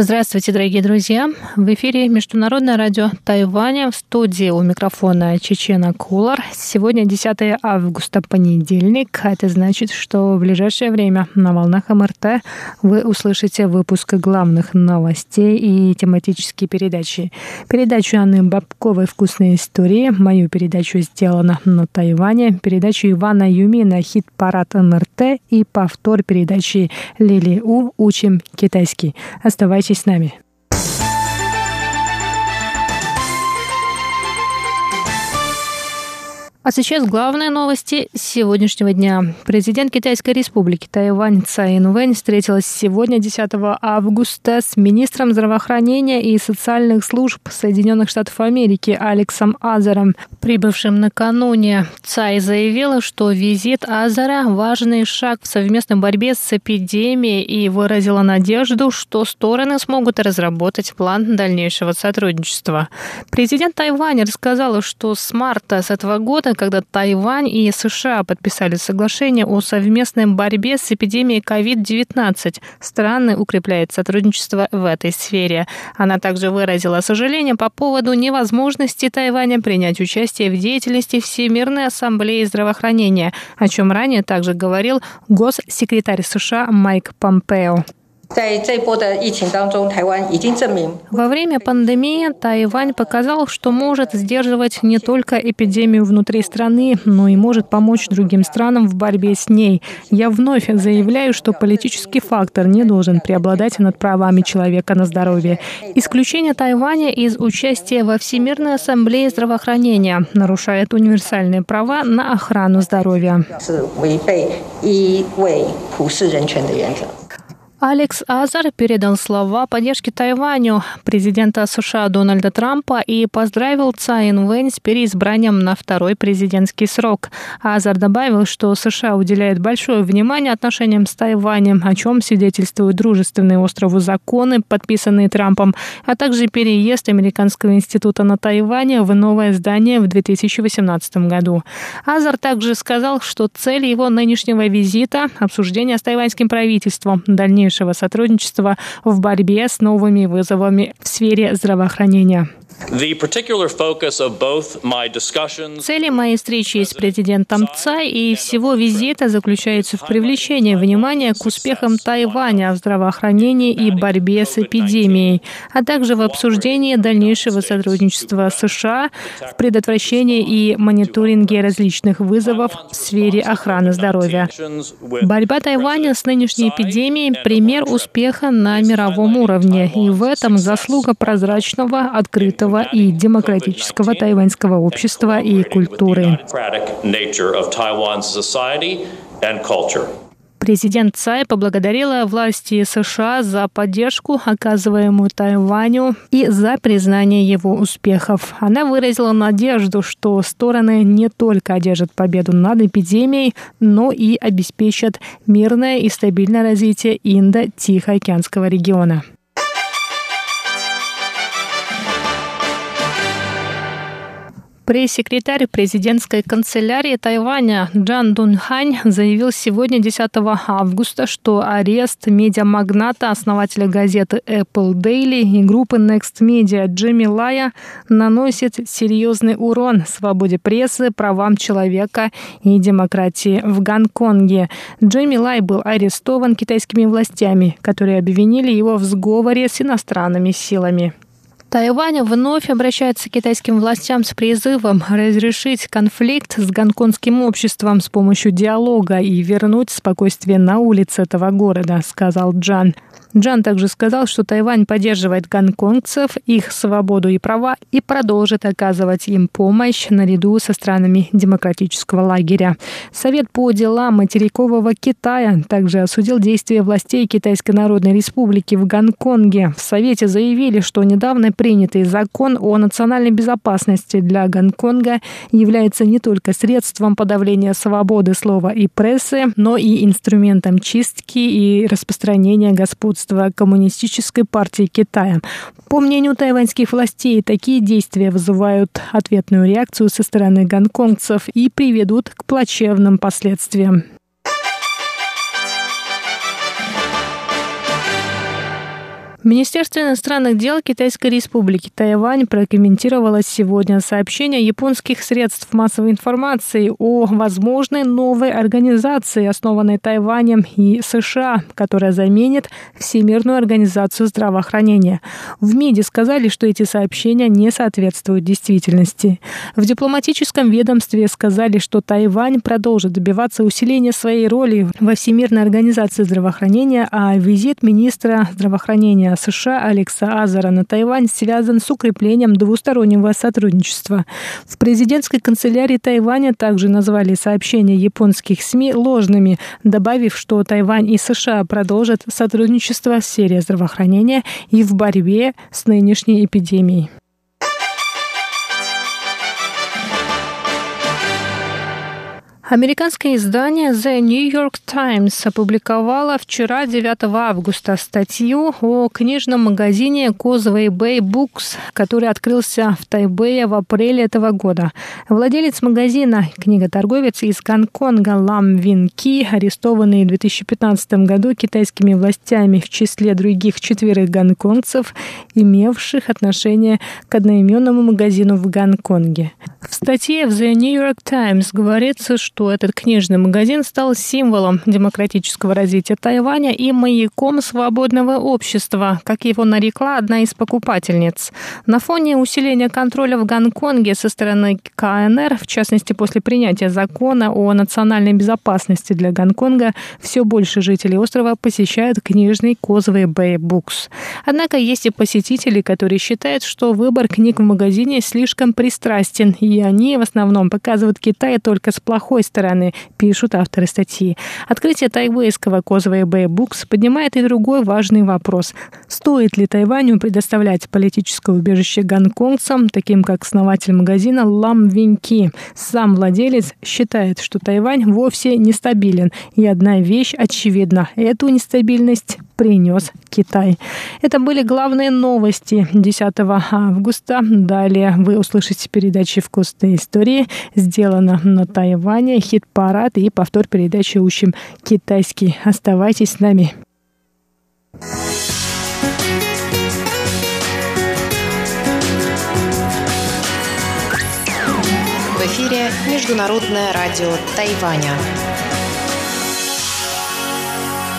Здравствуйте, дорогие друзья! В эфире Международное радио Тайваня. В студии у микрофона Чечена Кулар. Сегодня 10 августа, понедельник. Это значит, что в ближайшее время на волнах МРТ вы услышите выпуск главных новостей и тематические передачи. Передачу Анны Бабковой «Вкусные истории», мою передачу «Сделано на Тайване», передачу Ивана Юмина «Хит-парад МРТ» и повтор передачи Лили У «Учим китайский». Оставайтесь Оставайтесь с нами. А сейчас главные новости сегодняшнего дня. Президент Китайской республики Тайвань Цай Инвэнь встретилась сегодня, 10 августа, с министром здравоохранения и социальных служб Соединенных Штатов Америки Алексом Азером, прибывшим накануне. Цай заявила, что визит Азера – важный шаг в совместной борьбе с эпидемией и выразила надежду, что стороны смогут разработать план дальнейшего сотрудничества. Президент Тайваня рассказала, что с марта с этого года когда Тайвань и США подписали соглашение о совместной борьбе с эпидемией COVID-19. Страны укрепляют сотрудничество в этой сфере. Она также выразила сожаление по поводу невозможности Тайваня принять участие в деятельности Всемирной ассамблеи здравоохранения, о чем ранее также говорил госсекретарь США Майк Помпео. Во время пандемии Тайвань показал, что может сдерживать не только эпидемию внутри страны, но и может помочь другим странам в борьбе с ней. Я вновь заявляю, что политический фактор не должен преобладать над правами человека на здоровье. Исключение Тайваня из участия во Всемирной ассамблее здравоохранения нарушает универсальные права на охрану здоровья. Алекс Азар передал слова поддержки Тайваню президента США Дональда Трампа и поздравил Цай Инвэнь с переизбранием на второй президентский срок. Азар добавил, что США уделяет большое внимание отношениям с Тайванем, о чем свидетельствуют дружественные острову законы, подписанные Трампом, а также переезд Американского института на Тайване в новое здание в 2018 году. Азар также сказал, что цель его нынешнего визита – обсуждение с тайваньским правительством, дальнейшее дальнейшего сотрудничества в борьбе с новыми вызовами в сфере здравоохранения. Цели моей встречи с президентом Цай и всего визита заключаются в привлечении внимания к успехам Тайваня в здравоохранении и борьбе с эпидемией, а также в обсуждении дальнейшего сотрудничества США в предотвращении и мониторинге различных вызовов в сфере охраны здоровья. Борьба Тайваня с нынешней эпидемией – пример успеха на мировом уровне, и в этом заслуга прозрачного, открытого открытого и демократического тайваньского общества и культуры. Президент Цай поблагодарила власти США за поддержку, оказываемую Тайваню, и за признание его успехов. Она выразила надежду, что стороны не только одержат победу над эпидемией, но и обеспечат мирное и стабильное развитие Индо-Тихоокеанского региона. Пресс-секретарь президентской канцелярии Тайваня Джан Дунхань заявил сегодня, 10 августа, что арест медиамагната, основателя газеты Apple Daily и группы Next Media Джимми Лая наносит серьезный урон свободе прессы, правам человека и демократии в Гонконге. Джимми Лай был арестован китайскими властями, которые обвинили его в сговоре с иностранными силами. Тайвань вновь обращается к китайским властям с призывом разрешить конфликт с гонконгским обществом с помощью диалога и вернуть спокойствие на улице этого города, сказал Джан. Джан также сказал, что Тайвань поддерживает гонконгцев, их свободу и права и продолжит оказывать им помощь наряду со странами демократического лагеря. Совет по делам материкового Китая также осудил действия властей Китайской Народной Республики в Гонконге. В Совете заявили, что недавно принятый закон о национальной безопасности для Гонконга является не только средством подавления свободы слова и прессы, но и инструментом чистки и распространения господства руководства Коммунистической партии Китая. По мнению тайваньских властей, такие действия вызывают ответную реакцию со стороны гонконгцев и приведут к плачевным последствиям. Министерство иностранных дел Китайской Республики Тайвань прокомментировало сегодня сообщение японских средств массовой информации о возможной новой организации, основанной Тайванем и США, которая заменит Всемирную организацию здравоохранения. В МИДе сказали, что эти сообщения не соответствуют действительности. В дипломатическом ведомстве сказали, что Тайвань продолжит добиваться усиления своей роли во Всемирной организации здравоохранения, а визит министра здравоохранения США Алекса Азара на Тайвань связан с укреплением двустороннего сотрудничества. В президентской канцелярии Тайваня также назвали сообщения японских СМИ ложными, добавив, что Тайвань и США продолжат сотрудничество в сфере здравоохранения и в борьбе с нынешней эпидемией. Американское издание The New York Times опубликовало вчера, 9 августа, статью о книжном магазине Causeway Bay Books, который открылся в Тайбэе в апреле этого года. Владелец магазина, книготорговец из Гонконга Лам Вин Ки, арестованный в 2015 году китайскими властями в числе других четверых гонконгцев, имевших отношение к одноименному магазину в Гонконге. В статье в The New York Times говорится, что что этот книжный магазин стал символом демократического развития Тайваня и маяком свободного общества, как его нарекла одна из покупательниц. На фоне усиления контроля в Гонконге со стороны КНР, в частности после принятия закона о национальной безопасности для Гонконга, все больше жителей острова посещают книжный Козовый Бэй Букс. Однако есть и посетители, которые считают, что выбор книг в магазине слишком пристрастен, и они в основном показывают Китай только с плохой стороны, пишут авторы статьи. Открытие тайвейского Козовой Бэй Букс поднимает и другой важный вопрос. Стоит ли Тайваню предоставлять политическое убежище гонконгцам, таким как основатель магазина Лам Виньки? Сам владелец считает, что Тайвань вовсе нестабилен. И одна вещь очевидна. Эту нестабильность принес Китай. Это были главные новости 10 августа. Далее вы услышите передачи «Вкусные истории», сделано на Тайване, хит-парад и повтор передачи «Учим китайский». Оставайтесь с нами. В эфире Международное радио Тайваня.